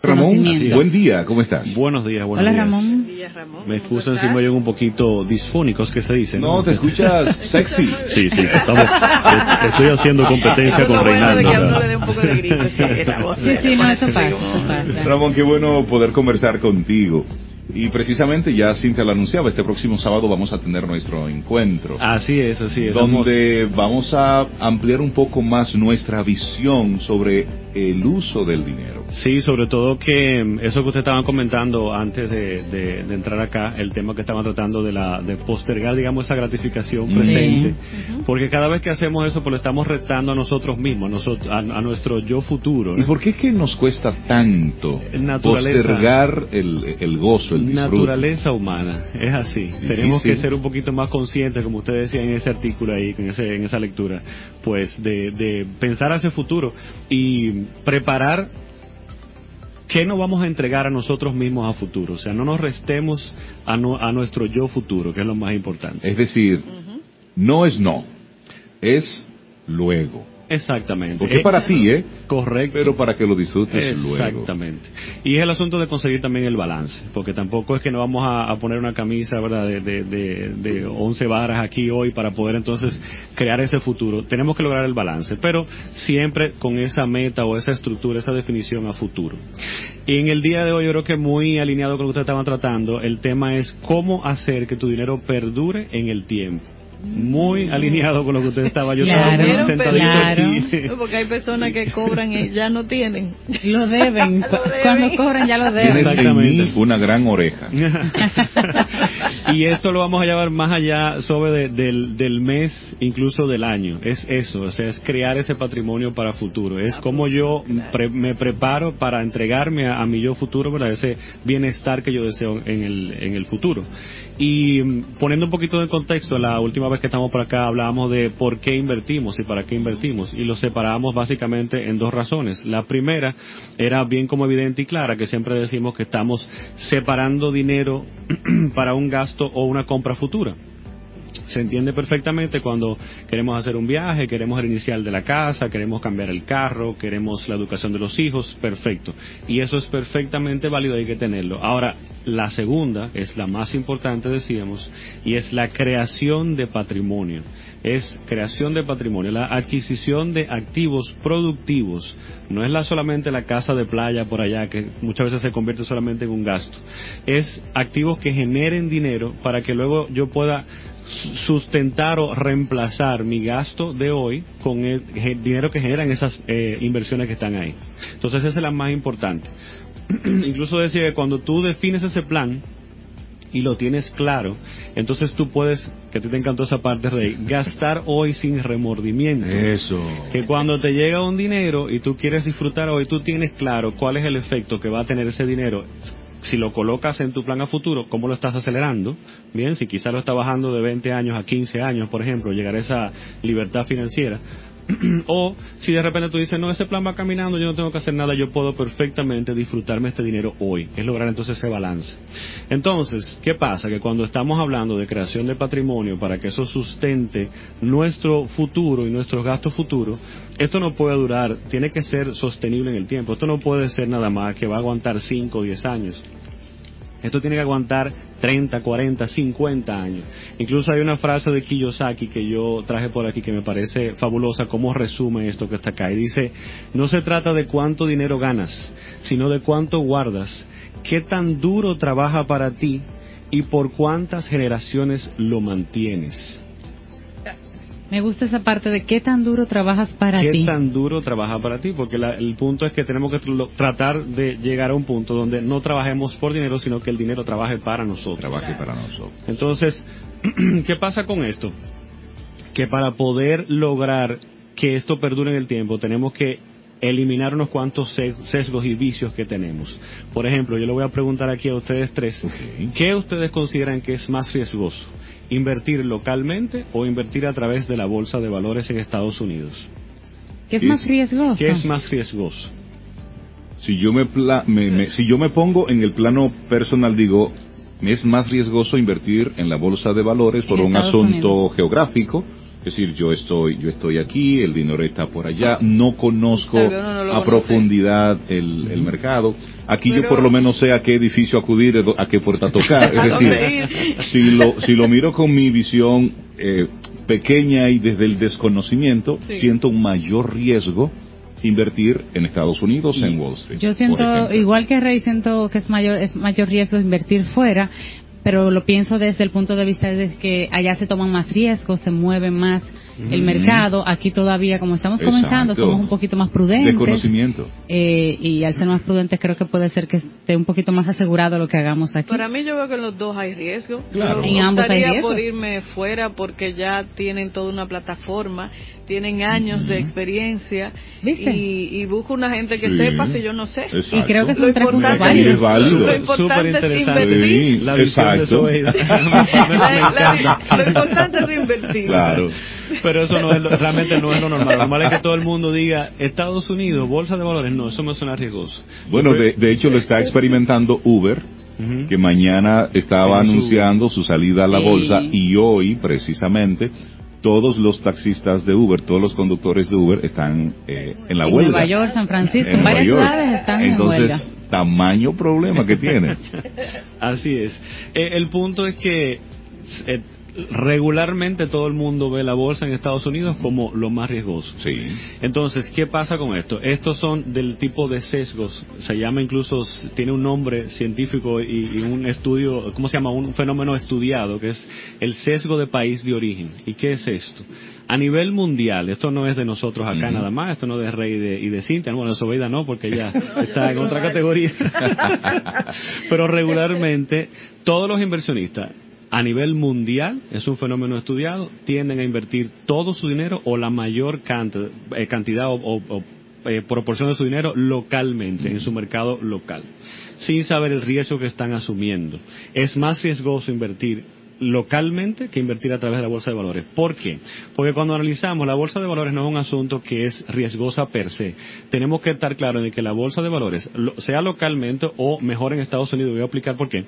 Ramón, buen día, ¿cómo estás? Buenos días, buenos Hola días. Ramón. Me excusan si me oyen un poquito disfónicos, que se dice. No, te escuchas sexy. Sí, sí, estamos, estoy haciendo competencia con Reinaldo. sí, Sí, no, pasa, eso pasa. Ramón, qué bueno poder conversar contigo. Y precisamente ya Cintia lo anunciaba, este próximo sábado vamos a tener nuestro encuentro. Así es, así es. donde vamos a ampliar un poco más nuestra visión sobre el uso del dinero. Sí, sobre todo que mm, eso que usted estaban comentando antes de, de- de entrar acá, el tema que estaban tratando de la de postergar, digamos, esa gratificación Sí. presente, porque cada vez que hacemos eso, pues lo estamos retando a nosotros mismos, a, nosotros, a, a nuestro yo futuro. ¿Y por qué es que nos cuesta tanto Naturaleza. postergar el, el gozo, el disfrute? Naturaleza humana, es así. Difícil. Tenemos que ser un poquito más conscientes, como usted decía en ese artículo ahí, en, ese, en esa lectura, pues de, de pensar hacia el futuro y preparar qué nos vamos a entregar a nosotros mismos a futuro. O sea, no nos restemos a, no- a nuestro yo futuro, que es lo más importante. Es decir, no es no, es luego. Exactamente. Porque es para ti, ¿eh? Correcto. Pero para que lo disfrutes luego. Exactamente. Y es el asunto de conseguir también el balance, porque tampoco es que nos vamos a, a poner una camisa, ¿verdad?, de, de, de, de 11 varas aquí hoy para poder entonces crear ese futuro. Tenemos que lograr el balance, pero siempre con esa meta o esa estructura, esa definición a futuro. Y en el día de hoy yo creo que muy alineado con lo que ustedes estaban tratando, el tema es cómo hacer que tu dinero perdure en el tiempo. Muy alineado con lo que usted estaba yo Claro, estaba sentadito claro. aquí. Porque hay personas que cobran y ya no tienen. Lo deben. Cu- deben. Cuando cobran ya lo deben. en Exactamente. una gran oreja. y esto lo vamos a llevar más allá sobre de- del, del mes, incluso del año. Es eso, o sea, es crear ese patrimonio para futuro. Es como yo pre- me preparo para entregarme a, a mi yo futuro, para ese bienestar que yo deseo en el, en el futuro. Y mm, poniendo un poquito de contexto, la última vez que estamos por acá hablábamos de por qué invertimos y para qué invertimos. Y lo separábamos básicamente en dos razones. La primera era bien como evidente y clara, que siempre decimos que estamos separando dinero para un gasto o una compra futura. Se entiende perfectamente cuando queremos hacer un viaje, queremos el inicial de la casa, queremos cambiar el carro, queremos la educación de los hijos, perfecto. Y eso es perfectamente válido, hay que tenerlo. Ahora, la segunda es la más importante, decíamos, y es la creación de patrimonio. Es creación de patrimonio, la adquisición de activos productivos. No es la solamente la casa de playa por allá, que muchas veces se convierte solamente en un gasto. Es activos que generen dinero para que luego yo pueda sustentar o reemplazar mi gasto de hoy con el dinero que generan esas eh, inversiones que están ahí. Entonces esa es la más importante. Incluso decía que cuando tú defines ese plan y lo tienes claro, entonces tú puedes, que a ti te encantó esa parte, Rey, gastar hoy sin remordimiento. Eso. Que cuando te llega un dinero y tú quieres disfrutar hoy, tú tienes claro cuál es el efecto que va a tener ese dinero. Si lo colocas en tu plan a futuro, ¿cómo lo estás acelerando? Bien, si quizás lo está bajando de 20 años a 15 años, por ejemplo, llegar a esa libertad financiera. o si de repente tú dices, no, ese plan va caminando, yo no tengo que hacer nada, yo puedo perfectamente disfrutarme este dinero hoy. Es lograr entonces ese balance. Entonces, ¿qué pasa? Que cuando estamos hablando de creación de patrimonio para que eso sustente nuestro futuro y nuestros gastos futuros, esto no puede durar, tiene que ser sostenible en el tiempo. Esto no puede ser nada más que va a aguantar 5 o 10 años. Esto tiene que aguantar 30, 40, 50 años. Incluso hay una frase de Kiyosaki que yo traje por aquí que me parece fabulosa, cómo resume esto que está acá. Y dice, no se trata de cuánto dinero ganas, sino de cuánto guardas, qué tan duro trabaja para ti y por cuántas generaciones lo mantienes. Me gusta esa parte de qué tan duro trabajas para ¿Qué ti. tan duro trabaja para ti? Porque la- el punto es que tenemos que tr- tratar de llegar a un punto donde no trabajemos por dinero, sino que el dinero trabaje para nosotros. Trabaje para nosotros. Entonces, ¿qué pasa con esto? Que para poder lograr que esto perdure en el tiempo, tenemos que eliminar unos cuantos se- sesgos y vicios que tenemos. Por ejemplo, yo le voy a preguntar aquí a ustedes tres. ¿qué ustedes consideran que es más riesgoso? ¿Invertir localmente o invertir a través de la bolsa de valores en Estados Unidos? ¿Qué es más riesgoso? ¿Qué es más riesgoso? Si yo me, pla- me- me- si yo me pongo en el plano personal, digo, es más riesgoso invertir en la bolsa de valores por un Estados asunto Unidos. geográfico. Es decir, yo estoy, yo estoy aquí, el dinero está por allá, no conozco no a profundidad el, el mercado. Aquí yo por lo menos sé a qué edificio acudir, a qué puerta tocar. ¿A Es decir, ir? si lo, si lo miro con mi visión eh, pequeña y desde el desconocimiento, Sí. siento un mayor riesgo invertir en Estados Unidos, en Wall Street. Yo siento, igual que Rey, siento que es mayor, es mayor riesgo invertir fuera, pero lo pienso desde el punto de vista de que allá se toman más riesgos, se mueve más el mercado. Aquí todavía, como estamos Exacto. comenzando, somos un poquito más prudentes. Desconocimiento. Eh, y al ser más prudentes creo que puede ser que esté un poquito más asegurado lo que hagamos aquí. Para mí yo veo que en los dos hay riesgo. Claro. Yo En ambos hay riesgos. por irme fuera porque ya tienen toda una plataforma, tienen años de experiencia ¿Viste? y, y busco una gente que Sí. sepa si yo no sé. Exacto. Y creo que son Lo tres puntos importante, Y es válidos. válido. lo importante Súper es interesante. invertir. Sí, La de exacto. Zoeida. La- la- lo importante es invertir. Claro. Pero eso no es lo- realmente no es lo normal. Lo normal es que todo el mundo diga Estados Unidos, bolsa de valores. No, eso me suena riesgoso. Bueno, de, de hecho lo está experimentando Uber, que mañana estaba Sí, anunciando su salida a la Sí. bolsa y hoy, precisamente, todos los taxistas de Uber, todos los conductores de Uber están eh, en la en huelga. Nueva York, San Francisco, En en varias ciudades están en Entonces, huelga. tamaño problema que tiene. Así es. Eh, el punto es que eh, regularmente todo el mundo ve la bolsa en Estados Unidos como lo más riesgoso. Sí. Entonces, ¿qué pasa con esto? Estos son del tipo de sesgos, se llama incluso, tiene un nombre científico y, y un estudio, ¿cómo se llama? Un fenómeno estudiado, que es el sesgo de país de origen. ¿Y qué es esto? A nivel mundial, esto no es de nosotros acá nada más, esto no es de Rey y de, y de Cintia, bueno, de Sobeida no, porque ella está en otra categoría. Pero regularmente, todos los inversionistas, a nivel mundial, es un fenómeno estudiado, tienden a invertir todo su dinero o la mayor eh, cantidad o, eh, proporción de su dinero localmente, en su mercado local, sin saber el riesgo que están asumiendo. Es más riesgoso invertir localmente que invertir a través de la bolsa de valores. ¿Por qué? Porque cuando analizamos la bolsa de valores no es un asunto que es riesgosa per se. Tenemos que estar claros de que la bolsa de valores, lo- sea localmente o mejor en Estados Unidos, voy a explicar por qué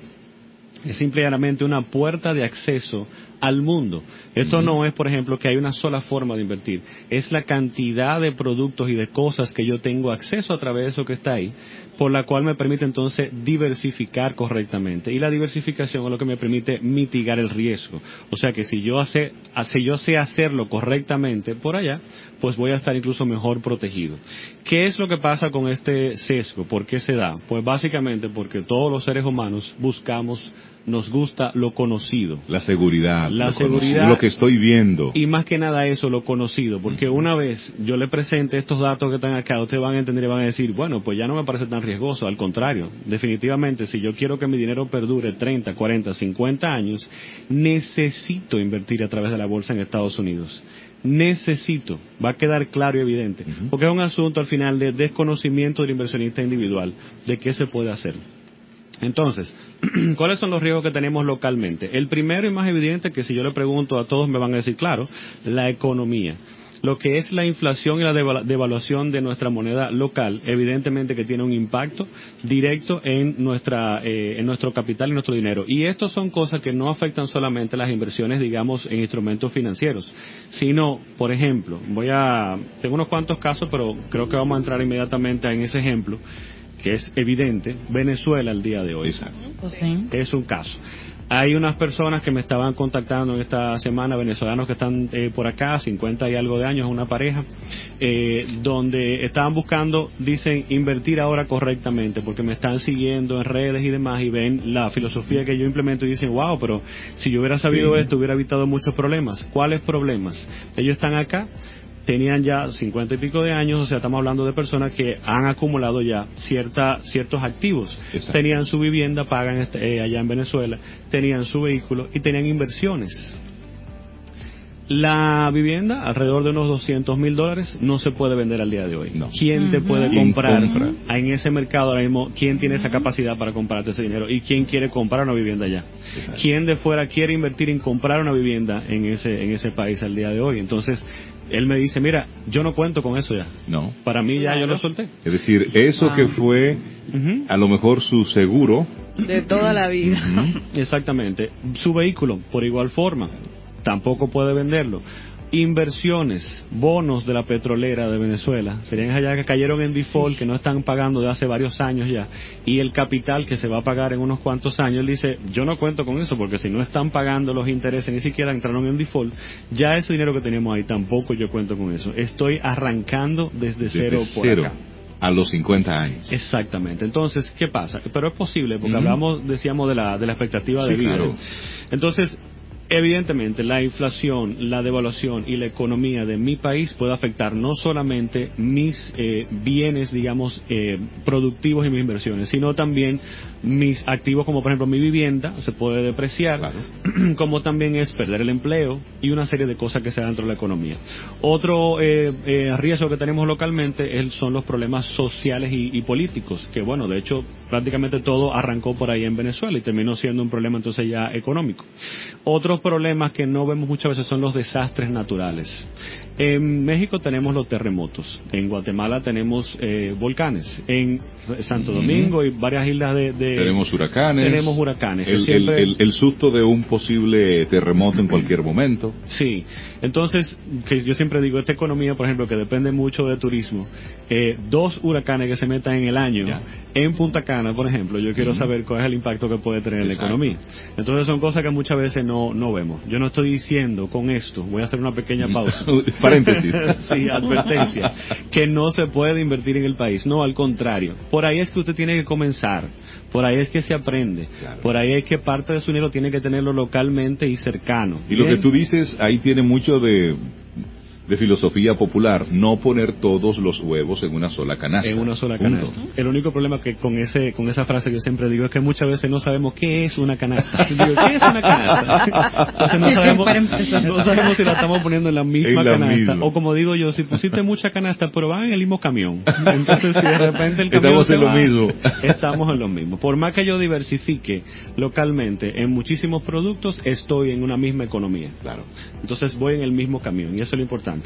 es simplemente una puerta de acceso al mundo. Esto no es, por ejemplo, que hay una sola forma de invertir. Es la cantidad de productos y de cosas que yo tengo acceso a través de eso que está ahí, por la cual me permite entonces diversificar correctamente. Y la diversificación es lo que me permite mitigar el riesgo. O sea que si yo, hace, si yo sé hacerlo correctamente por allá, pues voy a estar incluso mejor protegido. ¿Qué es lo que pasa con este sesgo? ¿Por qué se da? Pues básicamente porque todos los seres humanos buscamos, nos gusta lo conocido. La seguridad. La lo seguridad- Lo que estoy viendo. Y más que nada eso, lo conocido, porque una vez yo le presente estos datos que están acá, ustedes van a entender y van a decir, bueno, pues ya no me parece tan riesgoso, al contrario, definitivamente, si yo quiero que mi dinero perdure 30, 40, 50 años, necesito invertir a través de la bolsa en Estados Unidos. Necesito, va a quedar claro y evidente, porque es un asunto al final de desconocimiento del inversionista individual, de qué se puede hacer. Entonces, ¿cuáles son los riesgos que tenemos localmente? El primero y más evidente, que si yo le pregunto a todos me van a decir, claro, la economía. Lo que es la inflación y la deval- devaluación de nuestra moneda local, evidentemente que tiene un impacto directo en nuestra, eh, en nuestro capital y nuestro dinero. Y estos son cosas que no afectan solamente las inversiones, digamos, en instrumentos financieros, sino, por ejemplo, voy a, tengo unos cuantos casos, pero creo que vamos a entrar inmediatamente en ese ejemplo que es evidente, Venezuela el día de hoy. Exacto. Sí. Es un caso. Hay unas personas que me estaban contactando en esta semana, venezolanos que están eh, por acá, 50 y algo de años, una pareja, eh, donde estaban buscando, dicen, invertir ahora correctamente, porque me están siguiendo en redes y demás y ven la filosofía que yo implemento y dicen, wow, pero si yo hubiera sabido Sí. esto, hubiera evitado muchos problemas. ¿Cuáles problemas? Ellos están acá, tenían ya 50 y pico de años, o sea, estamos hablando de personas que han acumulado ya cierta, ciertos activos. Exacto. Tenían su vivienda, pagan este, eh, allá en Venezuela, tenían su vehículo y tenían inversiones. La vivienda, alrededor de unos 200 mil dólares, no se puede vender al día de hoy. No. ¿Quién te puede ¿Quién comprar compra? en ese mercado ahora mismo? ¿Quién tiene esa capacidad para comprarte ese dinero? ¿Y quién quiere comprar una vivienda allá? Exacto. ¿Quién de fuera quiere invertir en comprar una vivienda en ese, en ese país al día de hoy? Entonces, él me dice, mira, yo no cuento con eso ya. No. Para mí ya yo lo solté. Es decir, eso Ah. que fue Ujú. a lo mejor su seguro, De toda la vida. Exactamente. Su vehículo, por igual forma, tampoco puede venderlo. Inversiones, bonos de la petrolera de Venezuela, serían allá que cayeron en default, que no están pagando de hace varios años ya, y el capital que se va a pagar en unos cuantos años, él dice, yo no cuento con eso, porque si no están pagando los intereses, ni siquiera entraron en default, ya ese dinero que tenemos ahí, tampoco yo cuento con eso. Estoy arrancando desde, desde cero por cero acá. a los 50 años. Exactamente. Entonces, ¿qué pasa? Pero es posible, porque Ujú. hablamos, decíamos, de la, de la expectativa Sí, de vida. claro. Entonces, evidentemente, la inflación, la devaluación y la economía de mi país puede afectar no solamente mis eh, bienes, digamos, eh, productivos y mis inversiones, sino también mis activos, como por ejemplo mi vivienda, se puede depreciar, Claro. como también es perder el empleo y una serie de cosas que se dan dentro de la economía. Otro eh, eh, riesgo que tenemos localmente son los problemas sociales y, y políticos, que bueno, de hecho prácticamente todo arrancó por ahí en Venezuela y terminó siendo un problema entonces ya económico. Otros problemas que no vemos muchas veces son los desastres naturales. En México tenemos los terremotos, en Guatemala tenemos eh, volcanes, en Santo. Domingo y varias islas de... de- tenemos huracanes. Tenemos huracanes. El, siempre- el- el- el susto de un posible terremoto en cualquier momento. Sí, entonces, que yo siempre digo, esta economía, por ejemplo, que depende mucho de turismo, eh, dos huracanes que se metan en el año, Ya. en Punta Cana, por ejemplo, yo quiero saber cuál es el impacto que puede tener en la economía. Entonces son cosas que muchas veces no, no vemos. Yo no estoy diciendo con esto, voy a hacer una pequeña pausa. Paréntesis. sí, advertencia, que no se puede invertir en el país. No, al contrario. Por ahí es que usted tiene que comenzar. Por ahí es que se aprende. Claro. Por ahí es que parte de su dinero tiene que tenerlo localmente y cercano. Y lo que Bien. tú dices ahí tiene mucho de, de filosofía popular, no poner todos los huevos en una sola canasta. en una sola Punto. canasta. El único problema que con ese con esa frase que yo siempre digo es que muchas veces no sabemos qué es una canasta. Digo, ¿qué es una canasta? Entonces no sabemos, no sabemos si la estamos poniendo en la misma En la canasta misma. o como digo yo, si pusiste mucha canasta, pero van en el mismo camión. Entonces si de repente el camión Estamos se en lo va, mismo. Estamos en lo mismo. Por más que yo diversifique localmente en muchísimos productos, estoy en una misma economía. Claro. Entonces voy en el mismo camión y eso es lo importante.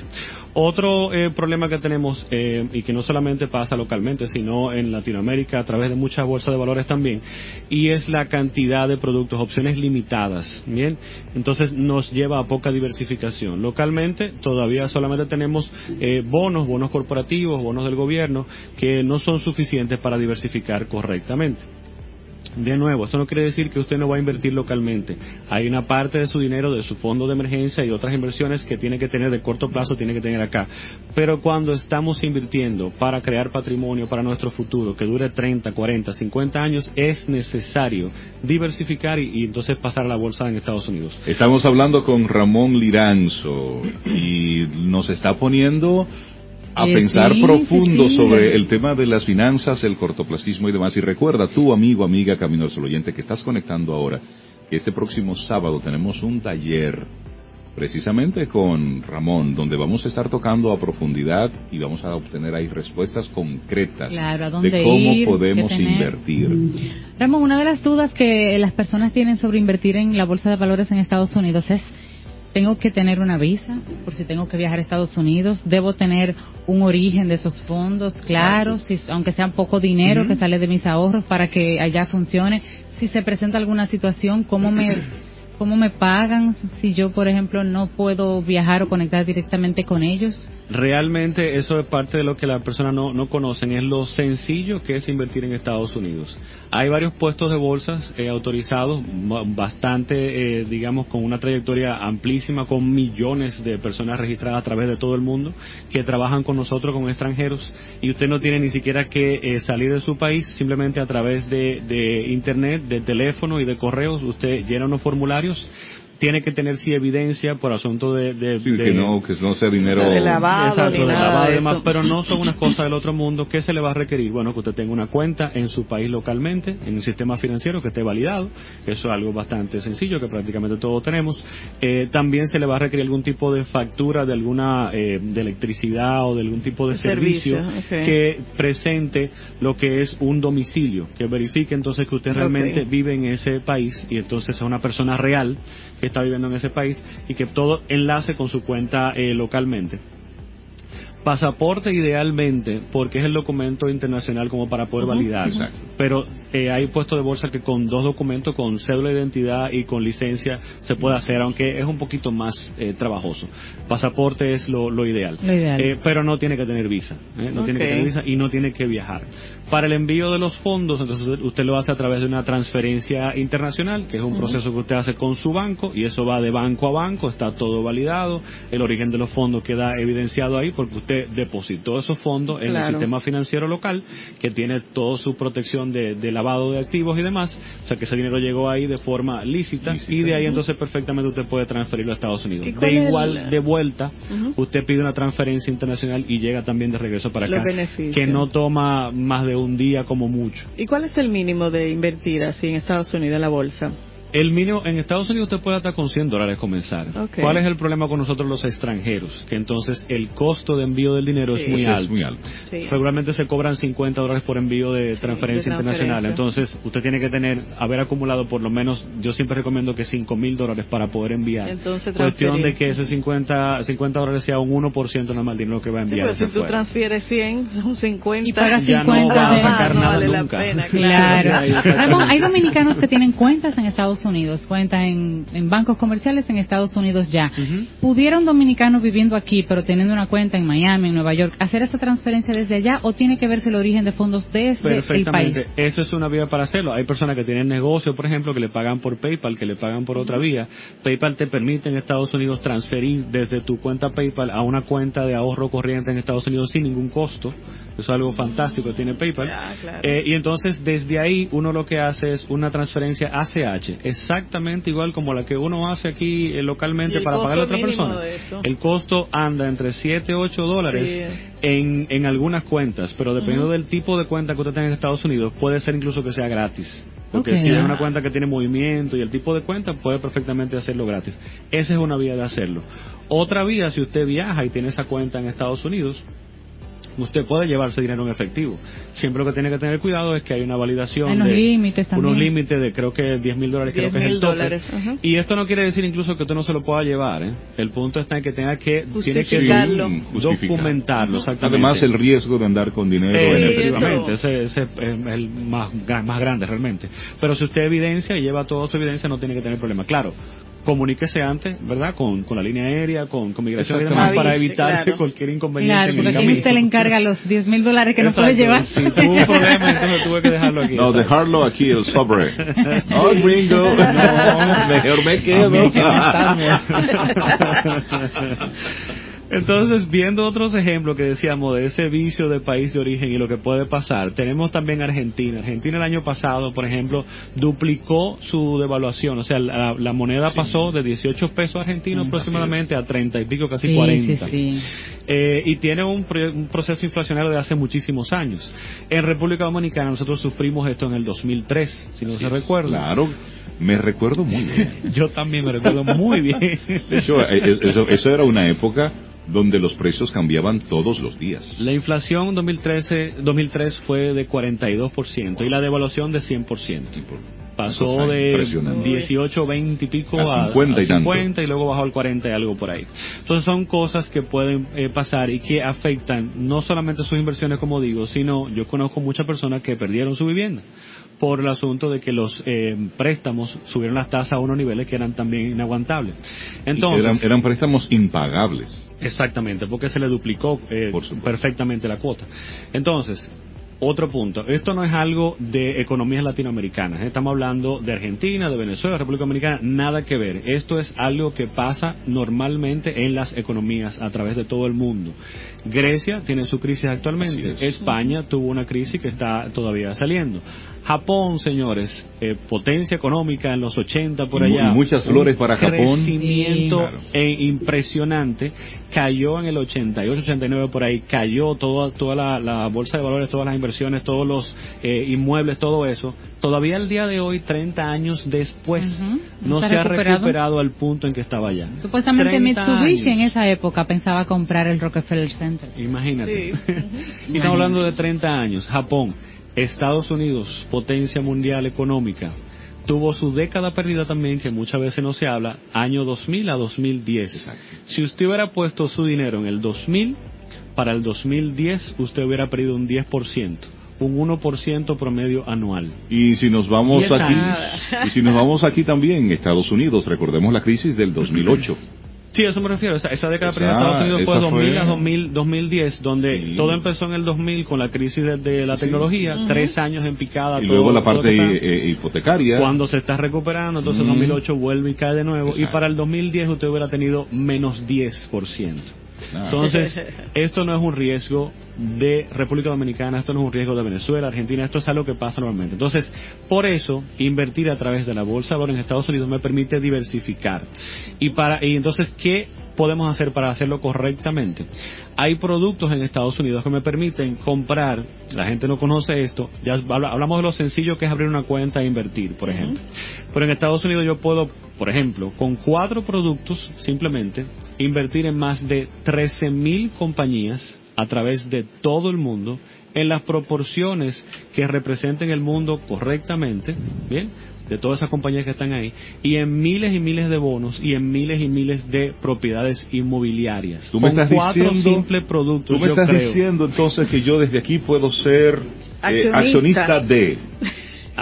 Otro eh, problema que tenemos eh, y que no solamente pasa localmente, sino en Latinoamérica a través de muchas bolsas de valores también, y es la cantidad de productos, opciones limitadas, bien. Entonces nos lleva a poca diversificación. Localmente todavía solamente tenemos eh, bonos, bonos corporativos, bonos del gobierno que no son suficientes para diversificar correctamente. De nuevo, esto no quiere decir que usted no va a invertir localmente. Hay una parte de su dinero, de su fondo de emergencia y otras inversiones que tiene que tener de corto plazo, tiene que tener acá. Pero cuando estamos invirtiendo para crear patrimonio para nuestro futuro, que dure 30, 40, 50 años, es necesario diversificar y, y entonces pasar a la bolsa en Estados Unidos. Estamos hablando con Ramón Liranzo y nos está poniendo a pensar sí, profundo sí, sí. sobre el tema de las finanzas, el cortoplacismo y demás. Y recuerda, tú, amigo, amiga, Camino del Oyente, que estás conectando ahora, que este próximo sábado tenemos un taller precisamente con Ramón, donde vamos a estar tocando a profundidad y vamos a obtener ahí respuestas concretas Claro, de cómo ir, podemos invertir. Ramón, una de las dudas que las personas tienen sobre invertir en la bolsa de valores en Estados Unidos es, ¿tengo que tener una visa por si tengo que viajar a Estados Unidos? ¿Debo tener un origen de esos fondos claro, si, aunque sea poco dinero que sale de mis ahorros para que allá funcione? Si se presenta alguna situación, ¿cómo me, cómo me pagan si yo, por ejemplo, no puedo viajar o conectar directamente con ellos? Realmente eso es parte de lo que las personas no, no conocen, es lo sencillo que es invertir en Estados Unidos. Hay varios puestos de bolsas eh, autorizados, ba- bastante, eh, digamos, con una trayectoria amplísima, con millones de personas registradas a través de todo el mundo, que trabajan con nosotros, con extranjeros, y usted no tiene ni siquiera que eh, salir de su país, simplemente a través de, de Internet, de teléfono y de correos, usted llena unos formularios tiene que tener sí evidencia por asunto de, de, Sí, de- que no, que no sea dinero. O sea, de lavado, Exacto, ni de nada lavado y de demás, pero no son unas cosas del otro mundo. ¿Qué se le va a requerir? Bueno, que usted tenga una cuenta en su país localmente, en un sistema financiero que esté validado. Eso es algo bastante sencillo que prácticamente todos tenemos. Eh, también se le va a requerir algún tipo de factura de alguna eh, de electricidad o de algún tipo de De servicio, que presente lo que es un domicilio, que verifique entonces que usted realmente vive en ese país y entonces es una persona real que está viviendo en ese país y que todo enlace con su cuenta eh, localmente. Pasaporte idealmente, porque es el documento internacional como para poder validar. Exacto. Pero eh, hay puestos de bolsa que con dos documentos, con cédula de identidad y con licencia, se puede hacer, aunque es un poquito más eh, trabajoso. Pasaporte es lo, lo ideal. Lo ideal. Eh, pero no tiene que tener visa. ¿eh? No tiene que tener visa y no tiene que viajar. Para el envío de los fondos, entonces usted- lo hace a través de una transferencia internacional, que es un proceso que usted hace con su banco y eso va de banco a banco, está todo validado, el origen de los fondos queda evidenciado ahí porque usted depositó esos fondos en el sistema financiero local que tiene toda su protección de, de lavado de activos y demás, o sea que ese dinero llegó ahí de forma lícita, Lícita. y de ahí entonces perfectamente usted puede transferirlo a Estados Unidos. ¿Y cuál De igual, el- de vuelta, usted pide una transferencia internacional y llega también de regreso para acá, que no toma más de un día como mucho. ¿Y cuál es el mínimo de invertir así en Estados Unidos en la bolsa? El mínimo, en Estados Unidos usted puede hasta con 100 dólares comenzar. ¿Cuál es el problema con nosotros los extranjeros? Que entonces el costo de envío del dinero Sí. es muy Pues es alto. muy alto. Sí. Regularmente se cobran 50 dólares por envío de transferencia de internacional. Entonces, usted tiene que tener, haber acumulado por lo menos, yo siempre recomiendo que 5 mil dólares para poder enviar. Entonces, Cuestión de que ese 50, 50 dólares sea un 1% nada más el dinero que va a Sí, enviar. pero si tú transfieres 100, son 50. Y Ya no 50 van a sacar Ah, no nada vale nunca. la pena, Claro. Claro. Hay dominicanos que tienen cuentas en Estados Unidos, cuentas en, en bancos comerciales en Estados Unidos ya. Ujú. ¿Pudiera un dominicano viviendo aquí, pero teniendo una cuenta en Miami, en Nueva York, hacer esa transferencia desde allá o tiene que verse el origen de fondos desde el Perfectamente. país? Eso es una vía para hacerlo. Hay personas que tienen negocio, por ejemplo, que le pagan por PayPal, que le pagan por otra vía. PayPal te permite en Estados Unidos transferir desde tu cuenta PayPal a una cuenta de ahorro corriente en Estados Unidos sin ningún costo. Eso es algo fantástico tiene PayPal. Ah, claro. Eh, y entonces desde ahí uno lo que hace es una transferencia ACH, exactamente igual como la que uno hace aquí eh, ¿Y localmente para pagarle a otra persona. El costo anda entre 7 y 8 dólares Sí. en, en algunas cuentas, pero dependiendo del tipo de cuenta que usted tenga en Estados Unidos, puede ser incluso que sea gratis. Porque si hay una cuenta que tiene movimiento y el tipo de cuenta, puede perfectamente hacerlo gratis. Esa es una vía de hacerlo. Otra vía, si usted viaja y tiene esa cuenta en Estados Unidos, usted puede llevarse dinero en efectivo. Siempre lo que tiene que tener cuidado es que hay una validación Hay unos de límites también. unos límites de creo que 10 mil dólares, creo que es el 10.000 tope. dólares. Y esto no quiere decir incluso que usted no se lo pueda llevar. ¿eh? El punto está en que tenga que tiene que documentarlo exactamente. Además, el riesgo de andar con dinero en efectivo. Efectivamente, ese, ese es el más, más grande realmente. Pero si usted evidencia y lleva toda su evidencia, no tiene que tener problema. Claro, comuníquese antes, ¿verdad? Con, con la línea aérea, con, con migración y demás, para evitarse claro. cualquier inconveniente Claro, en porque el aquí camino. usted le encarga los 10 mil dólares que no Exacto, puede llevar. Si tuvo un problema, entonces tuve que dejarlo aquí. No, dejarlo aquí el sobre. Oh, gringo. No. mejor me quedo. Entonces, viendo otros ejemplos que decíamos de ese vicio de país de origen y lo que puede pasar, tenemos también Argentina. Argentina el año pasado, por ejemplo, duplicó su devaluación, o sea, la, la moneda pasó de 18 pesos argentinos Mm, aproximadamente a 30 y pico, casi Sí, 40. sí, sí. Eh, y tiene un, un proceso inflacionario de hace muchísimos años. En República Dominicana nosotros sufrimos esto en el 2003, si no se recuerda. Claro, me recuerdo muy bien. Yo también me recuerdo muy bien. De hecho, eh, eh, eso, eso era una época donde los precios cambiaban todos los días. La inflación en 2013, 2003 fue de 42% y la devaluación de 100%. Pasó de impresionante. 18, 20 y pico A a, 50 y a tanto. 50 y luego bajó al 40 y algo por ahí. Entonces son cosas que pueden eh, pasar y que afectan no solamente sus inversiones, como digo, sino yo conozco muchas personas que perdieron su vivienda por el asunto de que los eh, préstamos subieron las tasas a unos niveles que eran también inaguantables. Entonces, eran, eran préstamos impagables. Exactamente, porque se le duplicó eh, perfectamente la cuota. Entonces, otro punto, esto no es algo de economías latinoamericanas, ¿eh? estamos hablando de Argentina, de Venezuela, República Dominicana, nada que ver. Esto es algo que pasa normalmente en las economías a través de todo el mundo. Grecia tiene su crisis actualmente, es. España tuvo una crisis que está todavía saliendo. Japón, señores, eh, potencia económica en los 80 por allá. muchas flores para Japón. Crecimiento Sí. Claro. e impresionante. Cayó en el 88, 89 por ahí, cayó toda, toda la, la bolsa de valores, todas las inversiones, todos los eh, inmuebles, todo eso. Todavía el día de hoy, 30 años después, Ujú. no se, ha recuperado. al punto en que estaba ya. Supuestamente 30 Mitsubishi años. en esa época pensaba comprar el Rockefeller Center. Imagínate. Sí. y estamos hablando de 30 años. Japón, Estados Unidos, potencia mundial económica, tuvo su década perdida también, que muchas veces no se habla, año 2000 a 2010. Exacto. Si usted hubiera puesto su dinero en el 2000, para el 2010 usted hubiera perdido un 10%, un 1% promedio anual. Y si nos vamos aquí, y si nos vamos aquí también, Estados Unidos, recordemos la crisis del 2008. Sí, a eso me refiero. Esa, esa década Esa- perdida de Estados Unidos fue esa 2000 fue- a 2000, 2010, donde Sí. todo empezó en el 2000 con la crisis de, de la Sí. tecnología, tres años en picada. y todo- luego la parte está- eh, hipotecaria. cuando se está recuperando, entonces Mm. 2008 vuelve y cae de nuevo, y Exacto. para el 2010 usted hubiera tenido menos 10%. Nada. Entonces, esto no es un riesgo de República Dominicana, esto no es un riesgo de Venezuela, Argentina, esto es algo que pasa normalmente. Entonces, por eso, invertir a través de la bolsa de valores en Estados Unidos me permite diversificar. Y para y entonces, ¿qué podemos hacer para hacerlo correctamente? Hay productos en Estados Unidos que me permiten comprar, la gente no conoce esto, ya habla- hablamos de lo sencillo que es abrir una cuenta e invertir, por ejemplo. Pero en Estados Unidos yo puedo, por ejemplo, con cuatro productos simplemente invertir en más de 13 mil compañías a través de todo el mundo en las proporciones que representen el mundo correctamente, ¿bien? De todas esas compañías que están ahí, y en miles y miles de bonos y en miles y miles de propiedades inmobiliarias. Tú me Con estás cuatro diciendo- simples productos, Tú me yo estás creo. diciendo entonces que yo desde aquí puedo ser eh, Accionista. accionista de,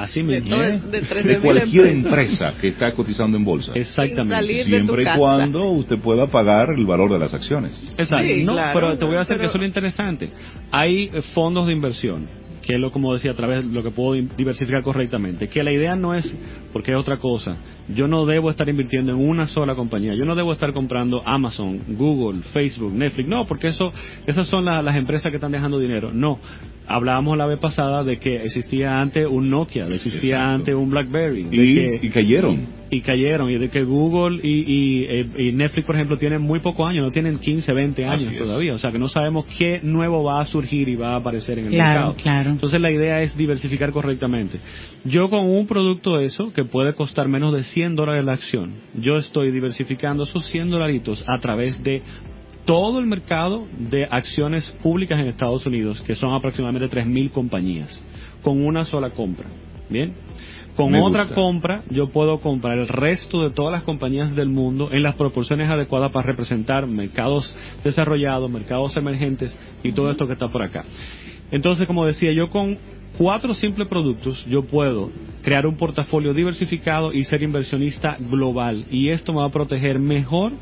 Así De, todo- ¿eh? de 13.000 de cualquier empresa que está cotizando en bolsa. Exactamente. salir de tu Siempre y casa. cuando usted pueda pagar el valor de las acciones. Exacto. Sí, no, claro, pero te voy a hacer que eso es lo interesante. Hay eh, fondos de inversión, que es lo como decía a través de lo que puedo di- diversificar correctamente. Que la idea no es, porque es otra cosa. Yo no debo estar invirtiendo en una sola compañía. Yo no debo estar comprando Amazon, Google, Facebook, Netflix. No, porque eso, esas son la- las empresas que están dejando dinero. No. Hablábamos la vez pasada de que existía antes un Nokia, existía Exacto. antes un BlackBerry. de Y, que- y cayeron. y cayeron y de que Google y, y, eh, y Netflix por ejemplo tienen muy pocos años no tienen 15 20 Así años es. todavía o sea que no sabemos qué nuevo va a surgir y va a aparecer en el Claro, mercado claro. entonces la idea es diversificar correctamente yo con un producto eso que puede costar menos de 100 dólares la acción yo estoy diversificando esos 100 dolaritos a través de todo el mercado de acciones públicas en Estados Unidos, que son aproximadamente 3.000 compañías, con una sola compra. ¿Bien? Con Me otra gusta. compra, yo puedo comprar el resto de todas las compañías del mundo en las proporciones adecuadas para representar mercados desarrollados, mercados emergentes y todo esto que está por acá. Entonces, como decía, yo con cuatro simples productos, yo puedo crear un portafolio diversificado y ser inversionista global. Y esto me va a proteger mejor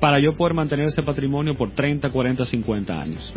para yo poder mantener ese patrimonio por 30, 40, 50 años.